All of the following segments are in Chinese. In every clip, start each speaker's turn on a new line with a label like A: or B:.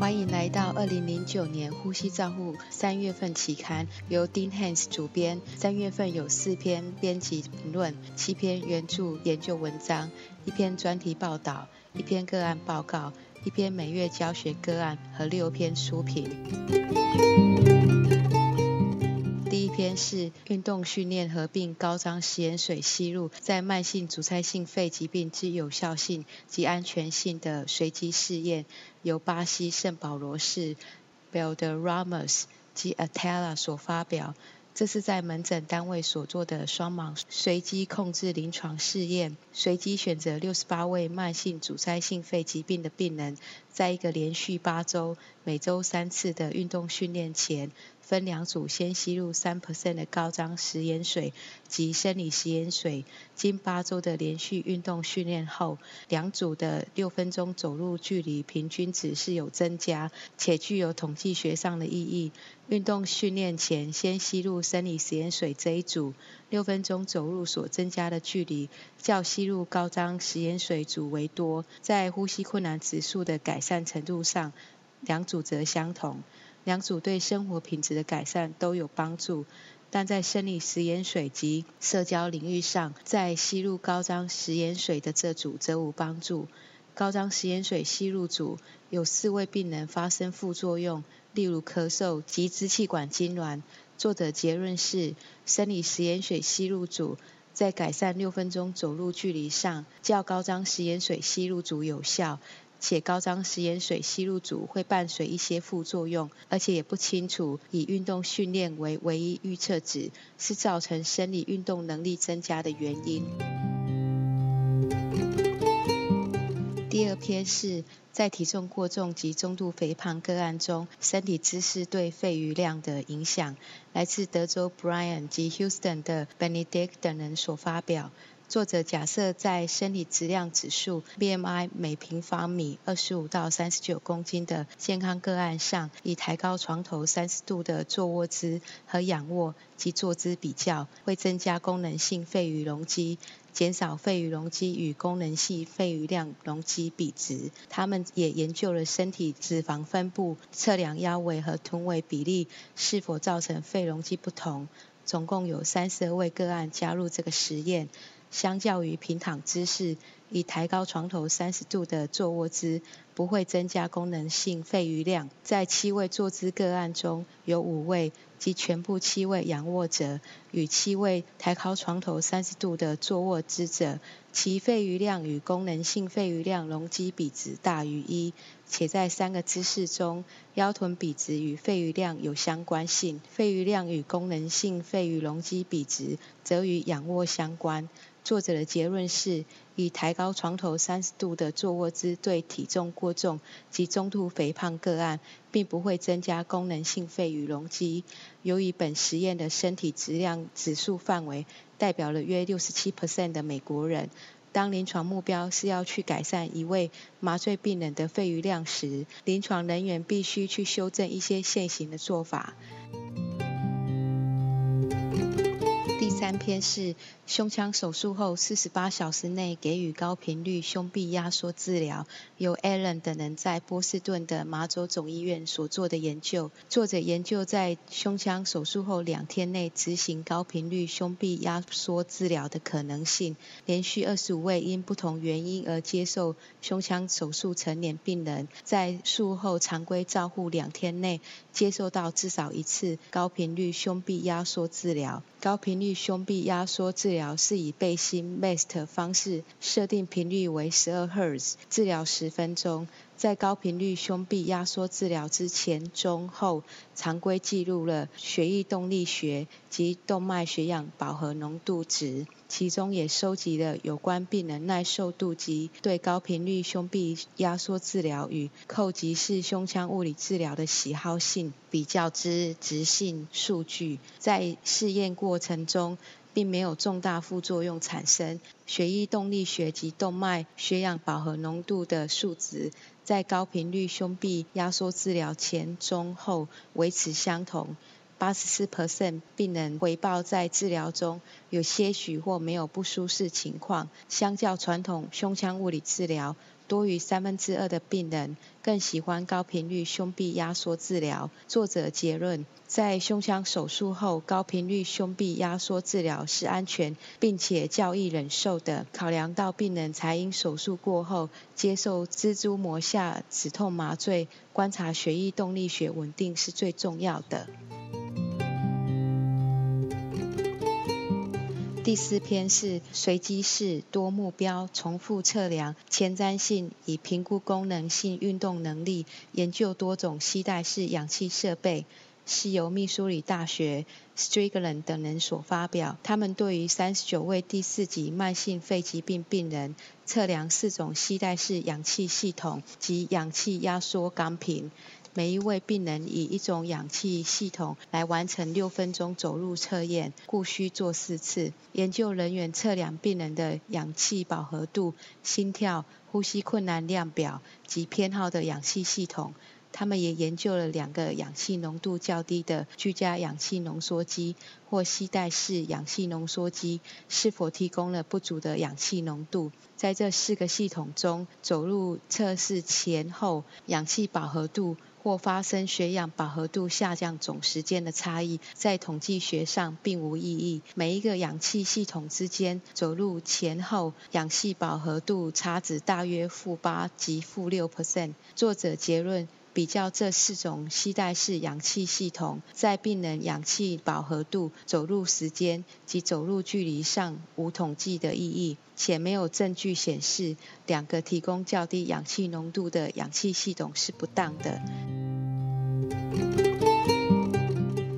A: 欢迎来到二零零九年呼吸照护三月份期刊，由 Dean Hans 主编。三月份有四篇编辑评论，七篇原著研究文章，一篇专题报道，一篇个案报告，一篇每月教学个案和六篇书评。第一篇是运动训练合并高张食盐水吸入在慢性阻塞性肺疾病之有效性及安全性的随机试验，由巴西圣保罗市 Belderramas 及 Atala 所发表。这是在门诊单位所做的双盲随机控制临床试验，随机选择六十八位慢性阻塞性肺疾病的病人，在一个连续八周、每周三次的运动训练前。分两组，先吸入三 percent 的高张食盐水及生理食盐水。经八周的连续运动训练后，两组的六分钟走路距离平均值是有增加，且具有统计学上的意义。运动训练前先吸入生理食盐水这一组，六分钟走路所增加的距离较吸入高张食盐水组为多。在呼吸困难指数的改善程度上，两组则相同。两组对生活品质的改善都有帮助，但在生理食盐水及社交领域上，在吸入高张食盐水的这组则无帮助。高张食盐水吸入组有四位病人发生副作用，例如咳嗽及支气管痉挛。作者结论是，生理食盐水吸入组在改善六分钟走路距离上，较高张食盐水吸入组有效。且高张食盐水吸入组会伴随一些副作用，而且也不清楚以运动训练为唯一预测值是造成生理运动能力增加的原因。第二篇是在体重过重及中度肥胖个案中，身体姿势对肺余量的影响，来自德州 Brian 及 Houston 的 Benedict 等人所发表。作者假设在生理质量指数 BMI 每平方米二十五到三十九公斤的健康个案上，以抬高床头三十度的坐卧姿和仰卧及坐姿比较，会增加功能性肺余容积，减少肺余容积与功能性肺余量容积比值。他们也研究了身体脂肪分布，测量腰围和臀围比例是否造成肺容积不同。总共有三十二位个案加入这个实验。相较于平躺姿势，以抬高床头三十度的坐卧姿不会增加功能性肺余量。在七位坐姿个案中，有五位及全部七位仰卧者与七位抬高床头三十度的坐卧姿者，其肺余量与功能性肺余量容积比值大于一，且在三个姿势中，腰臀比值与肺余量有相关性，肺余量与功能性肺余容积比值则与仰卧相关。作者的结论是，以抬高床头三十度的坐卧姿对体重过重及中度肥胖个案，并不会增加功能性肺与容积。由于本实验的身体质量指数范围代表了约六十七 percent 的美国人，当临床目标是要去改善一位麻醉病人的肺余量时，临床人员必须去修正一些现行的做法。三篇是胸腔手术后四十八小时内给予高频率胸壁压缩治疗，由 Allen 等人在波士顿的麻州总医院所做的研究。作者研究在胸腔手术后两天内执行高频率胸壁压缩治疗的可能性。连续二十五位因不同原因而接受胸腔手术成年病人，在术后常规照护两天内接受到至少一次高频率胸壁压缩治疗。高频率胸封闭压缩治疗是以背心 MEST 方式设定频率为十二赫兹，治疗十分钟。在高频率胸壁压缩治疗之前、中、后，常规记录了血液动力学及动脉血氧饱和浓度值，其中也收集了有关病人耐受度及对高频率胸壁压缩治疗与扣集式胸腔物理治疗的喜好性比较之直性数据。在试验过程中，并没有重大副作用产生，血液动力学及动脉血氧饱和浓度的数值。在高频率胸壁压缩治疗前、中、后维持相同。八十四 percent 病人回报在治疗中有些许或没有不舒适情况，相较传统胸腔物理治疗。多于三分之二的病人更喜欢高频率胸壁压缩治疗。作者结论：在胸腔手术后，高频率胸壁压缩治疗是安全并且较易忍受的。考量到病人才因手术过后接受蜘蛛膜下止痛麻醉，观察血液动力学稳定是最重要的。第四篇是随机式多目标重复测量前瞻性，以评估功能性运动能力，研究多种吸带式氧气设备，是由密苏里大学 Strickland 等人所发表。他们对于三十九位第四级慢性肺疾病病人，测量四种吸带式氧气系统及氧气压缩钢瓶。每一位病人以一种氧气系统来完成六分钟走路测验，故需做四次。研究人员测量病人的氧气饱和度、心跳、呼吸困难量表及偏好的氧气系统。他们也研究了两个氧气浓度较低的居家氧气浓缩机或吸带式氧气浓缩机是否提供了不足的氧气浓度。在这四个系统中，走路测试前后氧气饱和度。或发生血氧饱和度下降总时间的差异，在统计学上并无意义。每一个氧气系统之间走路前后氧气饱和度差值大约负八及负六 percent。作者结论：比较这四种吸带式氧气系统，在病人氧气饱和度、走路时间及走路距离上无统计的意义，且没有证据显示两个提供较低氧气浓度的氧气系统是不当的。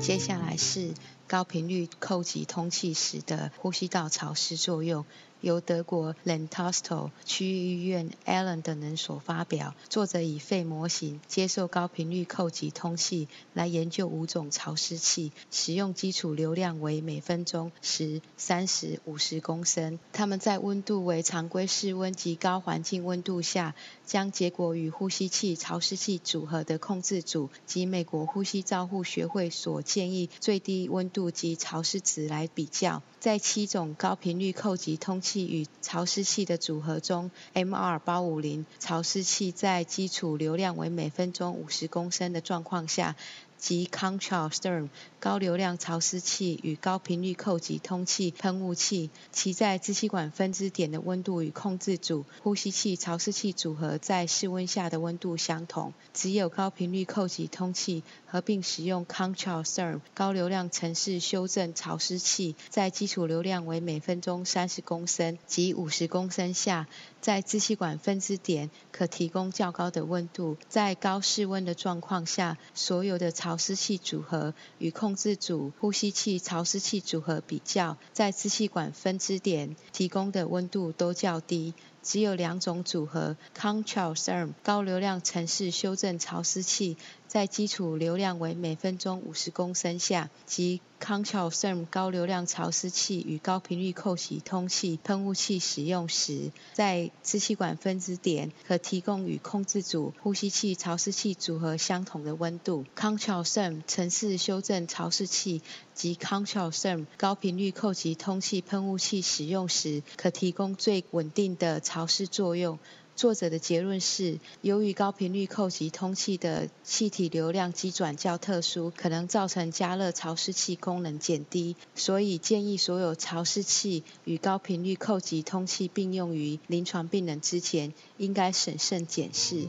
A: 接下来是高频率叩击通气时的呼吸道潮湿作用。由德国 Lentosto 区域医院 Allen 等人所发表。作者以肺模型接受高频率叩击通气来研究五种潮湿器，使用基础流量为每分钟十、三十、五十公升。他们在温度为常规室温及高环境温度下，将结果与呼吸器潮湿器组合的控制组及美国呼吸照护学会所建议最低温度及潮湿值来比较。在七种高频率叩击通气器与潮湿器的组合中，MR 八五零潮湿器在基础流量为每分钟五十公升的状况下。及 Control Stem 高流量潮湿器与高频率叩击通气喷雾器，其在支气管分支点的温度与控制组呼吸器潮湿器组合在室温下的温度相同。只有高频率叩击通气合并使用 Control Stem 高流量城市修正潮湿器，在基础流量为每分钟三十公升及五十公升下，在支气管分支点可提供较高的温度。在高室温的状况下，所有的潮湿器组合与控制组呼吸器潮湿器组合比较，在支气管分支点提供的温度都较低。只有两种组合 Control Therm 高流量城市修正潮湿器，在基础流量为每分钟五十公升下，及 Control Therm 高流量潮湿器与高频率叩击通气喷雾器使用时，在支气管分支点可提供与控制组呼吸器潮湿器组合相同的温度。Control Therm 城市修正潮湿器及 Control Therm 高频率叩击通气喷雾器使用时，可提供最稳定的潮湿作用。作者的结论是，由于高频率叩击通气的气体流量机转较特殊，可能造成加热潮湿器功能减低，所以建议所有潮湿器与高频率叩击通气并用于临床病人之前，应该审慎检视。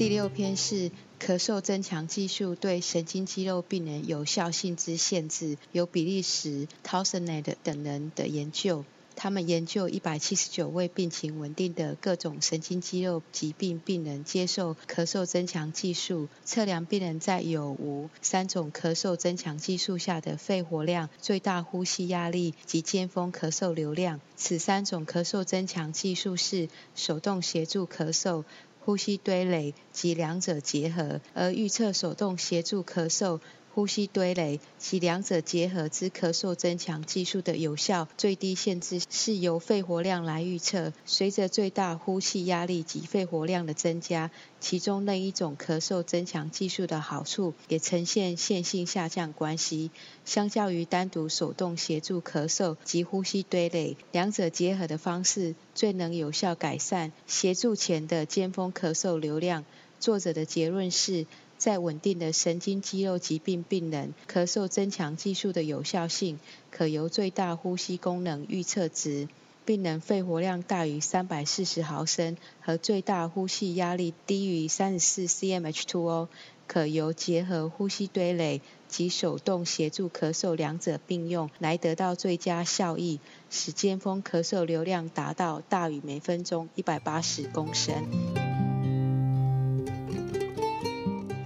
A: 第六篇是咳嗽增强技术对神经肌肉病人有效性之限制，由比利时 t o w s e n e t 等人的研究。他们研究一百七十九位病情稳定的各种神经肌肉疾病病人接受咳嗽增强技术，测量病人在有无三种咳嗽增强技术下的肺活量、最大呼吸压力及尖峰咳嗽流量。此三种咳嗽增强技术是手动协助咳嗽。呼吸堆垒及两者结合，而预测手动协助咳嗽呼吸堆垒及两者结合之咳嗽增强技术的有效最低限制是由肺活量来预测。随着最大呼气压力及肺活量的增加，其中任一种咳嗽增强技术的好处也呈现线性下降关系。相较于单独手动协助咳嗽及呼吸堆垒，两者结合的方式最能有效改善协助前的尖峰咳嗽流量。作者的结论是。在稳定的神经肌肉疾病病人，咳嗽增强技术的有效性可由最大呼吸功能预测值、病人肺活量大于三百四十毫升和最大呼吸压力低于三十四 cmH2O，可由结合呼吸堆垒及手动协助咳嗽两者并用来得到最佳效益，使尖峰咳嗽流量达到大于每分钟一百八十公升。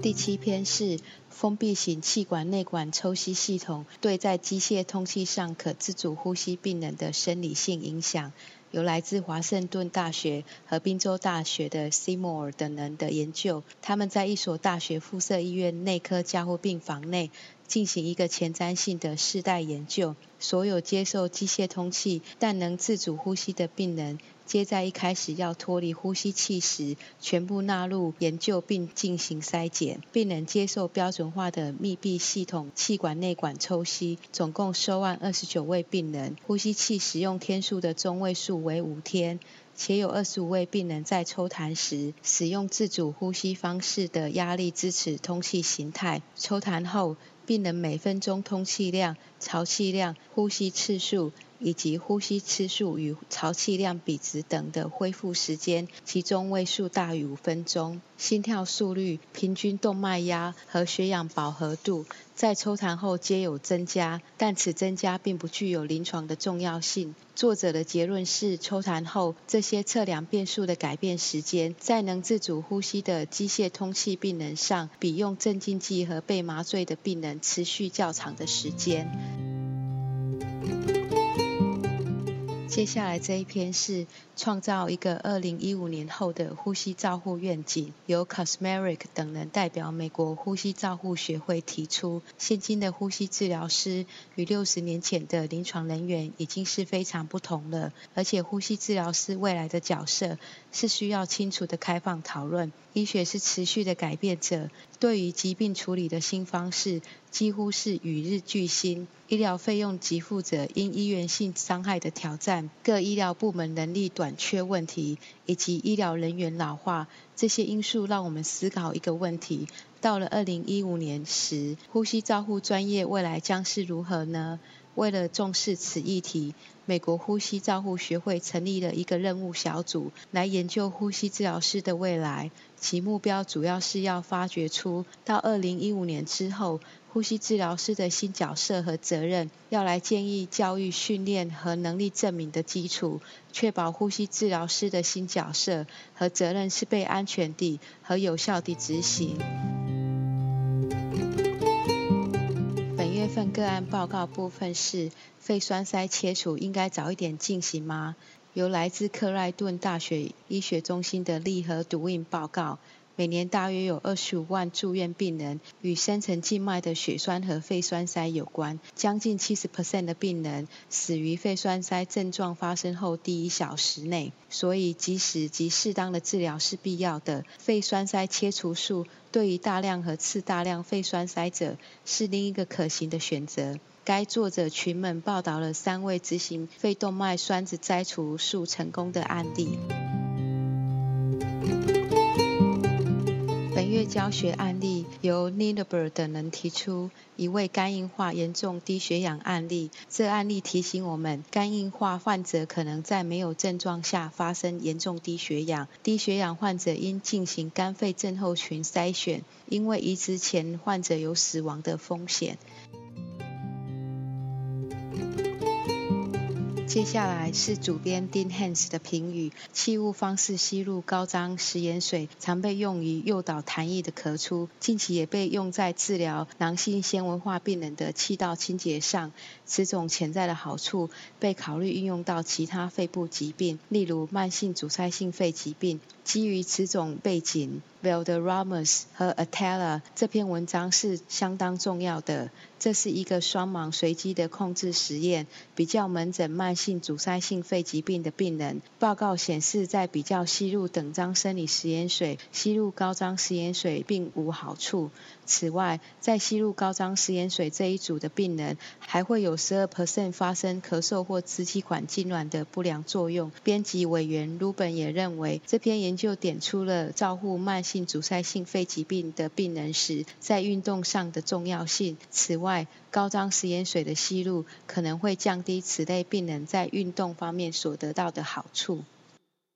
A: 第七篇是封闭型气管内管抽吸系统对在机械通气上可自主呼吸病人的生理性影响，由来自华盛顿大学和宾州大学的 Seymour 等人的研究。他们在一所大学附设医院内科加护病房内进行一个前瞻性的世代研究，所有接受机械通气但能自主呼吸的病人。皆在一开始要脱离呼吸器时，全部纳入研究并进行筛检。病人接受标准化的密闭系统气管内管抽吸，总共收案二十九位病人，呼吸器使用天数的中位数为五天，且有二十五位病人在抽痰时使用自主呼吸方式的压力支持通气形态。抽痰后，病人每分钟通气量、潮气量、呼吸次数。以及呼吸次数与潮气量比值等的恢复时间，其中位数大于五分钟。心跳速率、平均动脉压和血氧饱和度在抽痰后皆有增加，但此增加并不具有临床的重要性。作者的结论是，抽痰后这些测量变数的改变时间，在能自主呼吸的机械通气病人上，比用镇静剂和被麻醉的病人持续较长的时间。接下来这一篇是创造一个二零一五年后的呼吸照护愿景，由 Cosmeric 等人代表美国呼吸照护学会提出。现今的呼吸治疗师与六十年前的临床人员已经是非常不同了，而且呼吸治疗师未来的角色是需要清楚的开放讨论。医学是持续的改变者，对于疾病处理的新方式几乎是与日俱新。医疗费用给付者因医源性伤害的挑战、各医疗部门能力短缺问题以及医疗人员老化这些因素，让我们思考一个问题：到了二零一五年时，呼吸照护专业未来将是如何呢？为了重视此议题，美国呼吸照护学会成立了一个任务小组，来研究呼吸治疗师的未来。其目标主要是要发掘出到二零一五年之后，呼吸治疗师的新角色和责任，要来建议教育训练和能力证明的基础，确保呼吸治疗师的新角色和责任是被安全地和有效地执行。份个案报告部分是肺栓塞切除应该早一点进行吗？由来自克莱顿大学医学中心的利和毒印报告。每年大约有二十五万住院病人与深层静脉的血栓和肺栓塞有关，将近七十 percent 的病人死于肺栓塞症状发生后第一小时内。所以，即使及适当的治疗是必要的，肺栓塞切除术对于大量和次大量肺栓塞者是另一个可行的选择。该作者群们报道了三位执行肺动脉栓子摘除术成功的案例。月教学案例由 n i n e b e r 等人提出一位肝硬化严重低血氧案例。这案例提醒我们，肝硬化患者可能在没有症状下发生严重低血氧。低血氧患者应进行肝肺症候群筛选，因为移植前患者有死亡的风险。接下来是主编 Dean Hans 的评语：气雾方式吸入高张食盐水，常被用于诱导痰液的咳出，近期也被用在治疗囊性纤维化病人的气道清洁上。此种潜在的好处被考虑运用到其他肺部疾病，例如慢性阻塞性肺疾病。基于此种背景。Valderramas 和 Atala 这篇文章是相当重要的。这是一个双盲随机的控制实验，比较门诊慢性阻塞性肺疾病的病人。报告显示，在比较吸入等张生理食盐水，吸入高张食盐水并无好处。此外，在吸入高张食盐水这一组的病人，还会有十二 percent 发生咳嗽或支气管痉挛的不良作用。编辑委员 Ruben 也认为，这篇研究点出了照护慢性阻塞性肺疾病的病人时，在运动上的重要性。此外，高张食盐水的吸入可能会降低此类病人在运动方面所得到的好处。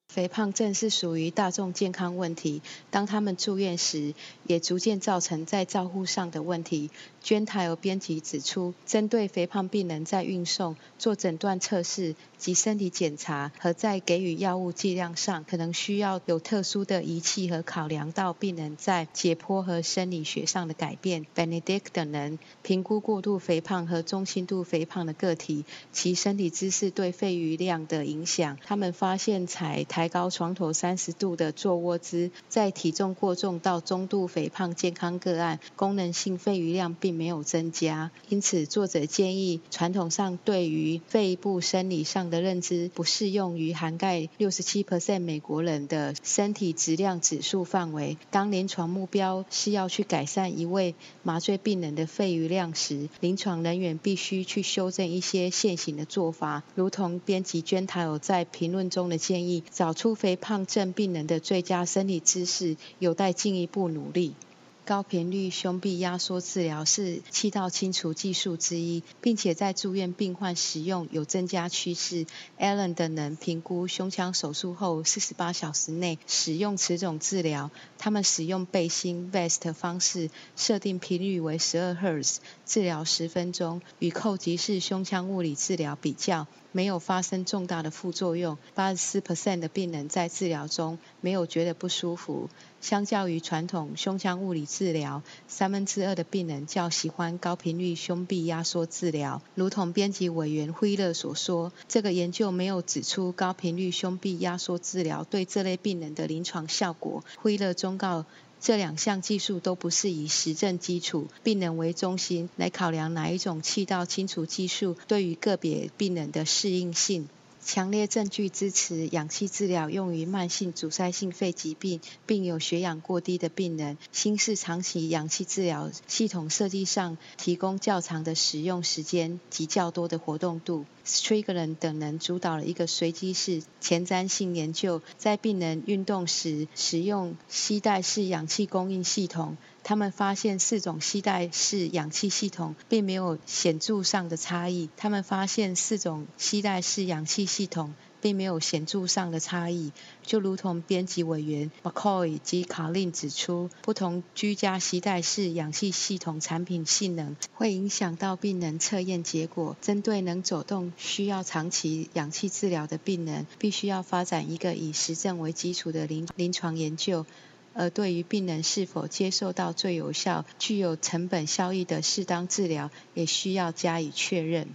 A: 肥胖症是属于大众健康问题，当他们住院时，也逐渐造成在照护上的问题。捐台有编辑指出，针对肥胖病人在运送、做诊断测试及身体检查和在给予药物剂量上，可能需要有特殊的仪器和考量到病人在解剖和生理学上的改变。Benedict 等人评估过度肥胖和中轻度肥胖的个体其身体姿势对肺余量的影响。他们发现采抬高床头三十度的坐卧姿，在体重过重到中度肥胖健康个案，功能性肺余量并没有增加。因此，作者建议，传统上对于肺部生理上的认知不适用于涵盖六十七 percent 美国人的身体质量指数范围。当临床目标是要去改善一位麻醉病人的肺余量时，临床人员必须去修正一些现行的做法，如同编辑娟塔尔在评论中的建议。找出肥胖症病人的最佳生理姿势，有待进一步努力。高频率胸壁压缩治疗是气道清除技术之一，并且在住院病患使用有增加趋势。Allen 等人评估胸腔手术后四十八小时内使用此种治疗，他们使用背心 vest 方式，设定频率为十二赫兹，治疗十分钟，与扣集式胸腔物理治疗比较，没有发生重大的副作用。八十四 percent 的病人在治疗中没有觉得不舒服。相较于传统胸腔物理治疗，三分之二的病人较喜欢高频率胸壁压缩治疗。如同编辑委员辉勒所说，这个研究没有指出高频率胸壁压缩治疗对这类病人的临床效果。辉勒忠告，这两项技术都不是以实证基础、病人为中心来考量哪一种气道清除技术对于个别病人的适应性。强烈证据支持氧气治疗用于慢性阻塞性肺疾病，并有血氧过低的病人。新式长期氧气治疗系统设计上提供较长的使用时间及较多的活动度。Strickland 等人主导了一个随机式前瞻性研究，在病人运动时使用吸带式氧气供应系统。他们发现四种吸带式氧气系统并没有显著上的差异。他们发现四种吸带式氧气系统并没有显著上的差异，就如同编辑委员 McCoy 及卡令指出，不同居家吸带式氧气系统产品性能会影响到病人测验结果。针对能走动、需要长期氧气治疗的病人，必须要发展一个以实证为基础的临临床研究。而对于病人是否接受到最有效、具有成本效益的适当治疗，也需要加以确认。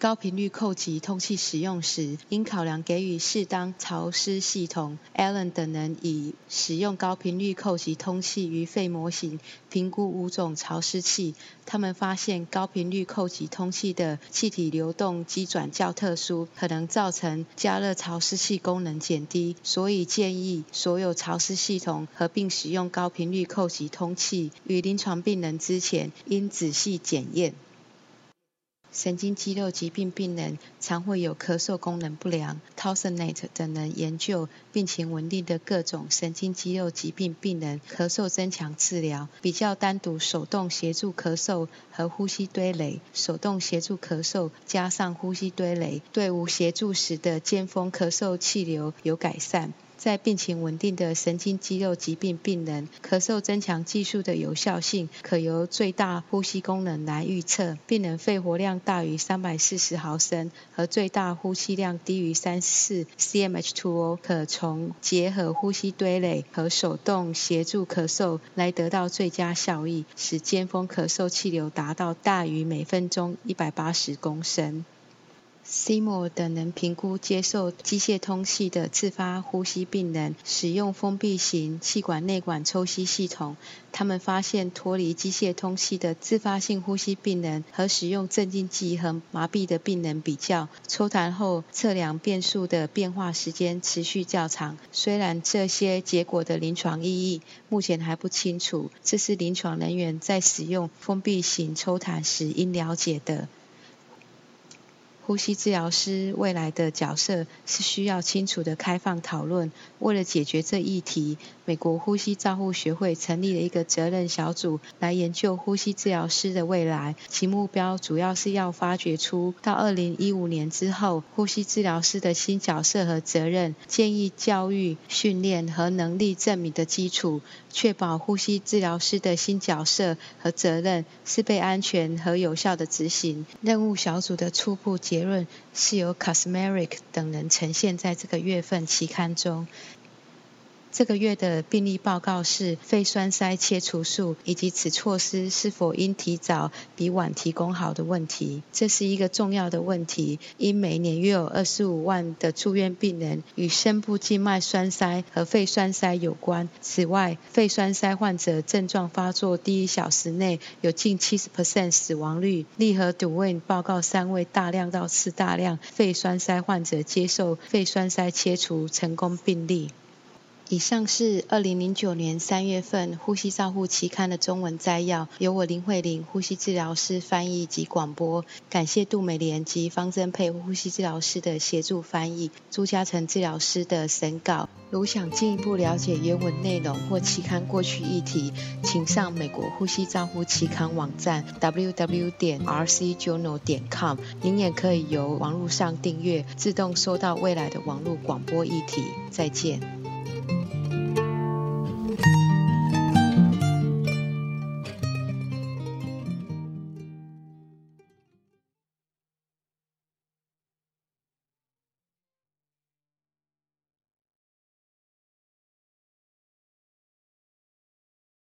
A: 高频率扣集通气使用时，应考量给予适当潮湿系统。Allen 等人以使用高频率扣集通气于肺模型评估五种潮湿器，他们发现高频率扣集通气的气体流动机转较特殊，可能造成加热潮湿器功能减低，所以建议所有潮湿系统合并使用高频率扣集通气。与临床病人之前，应仔细检验。神经肌肉疾病病人常会有咳嗽功能不良。t o s s n e t 等人研究病情稳定的各种神经肌肉疾病病人咳嗽增强治疗，比较单独手动协助咳嗽和呼吸堆垒，手动协助咳嗽加上呼吸堆垒，对无协助时的尖峰咳嗽气流有改善。在病情稳定的神经肌肉疾病病人，咳嗽增强技术的有效性可由最大呼吸功能来预测。病人肺活量大于三百四十毫升和最大呼气量低于三四 cmH2O，可从结合呼吸堆垒和手动协助咳嗽来得到最佳效益，使尖峰咳嗽气流达到大于每分钟一百八十公升。Simo 等人评估接受机械通气的自发呼吸病人，使用封闭型气管内管抽吸系统。他们发现，脱离机械通气的自发性呼吸病人和使用镇静剂和麻痹的病人比较，抽痰后测量变数的变化时间持续较长。虽然这些结果的临床意义目前还不清楚，这是临床人员在使用封闭型抽痰时应了解的。呼吸治疗师未来的角色是需要清楚的开放讨论。为了解决这议题，美国呼吸照护学会成立了一个责任小组来研究呼吸治疗师的未来。其目标主要是要发掘出到二零一五年之后呼吸治疗师的新角色和责任，建议教育、训练和能力证明的基础，确保呼吸治疗师的新角色和责任是被安全和有效的执行。任务小组的初步结论是由 Cosmeric 等人呈现在这个月份期刊中。这个月的病例报告是肺栓塞切除术以及此措施是否应提早比晚提供好的问题。这是一个重要的问题，因每年约有二十五万的住院病人与深部静脉栓塞和肺栓塞有关。此外，肺栓塞患者症状发作第一小时内有近七十 percent 死亡率。利和杜温报告三位大量到次大量肺栓塞患者接受肺栓塞切除成功病例。以上是二零零九年三月份《呼吸照护》期刊的中文摘要，由我林慧玲呼吸治疗师翻译及广播。感谢杜美莲及方珍佩呼吸治疗师的协助翻译，朱嘉诚治疗师的审稿。如想进一步了解原文内容或期刊过去议题，请上美国呼吸照护期刊网站 www 点 rcjournal 点 com。您也可以由网络上订阅，自动收到未来的网络广播议题。再见。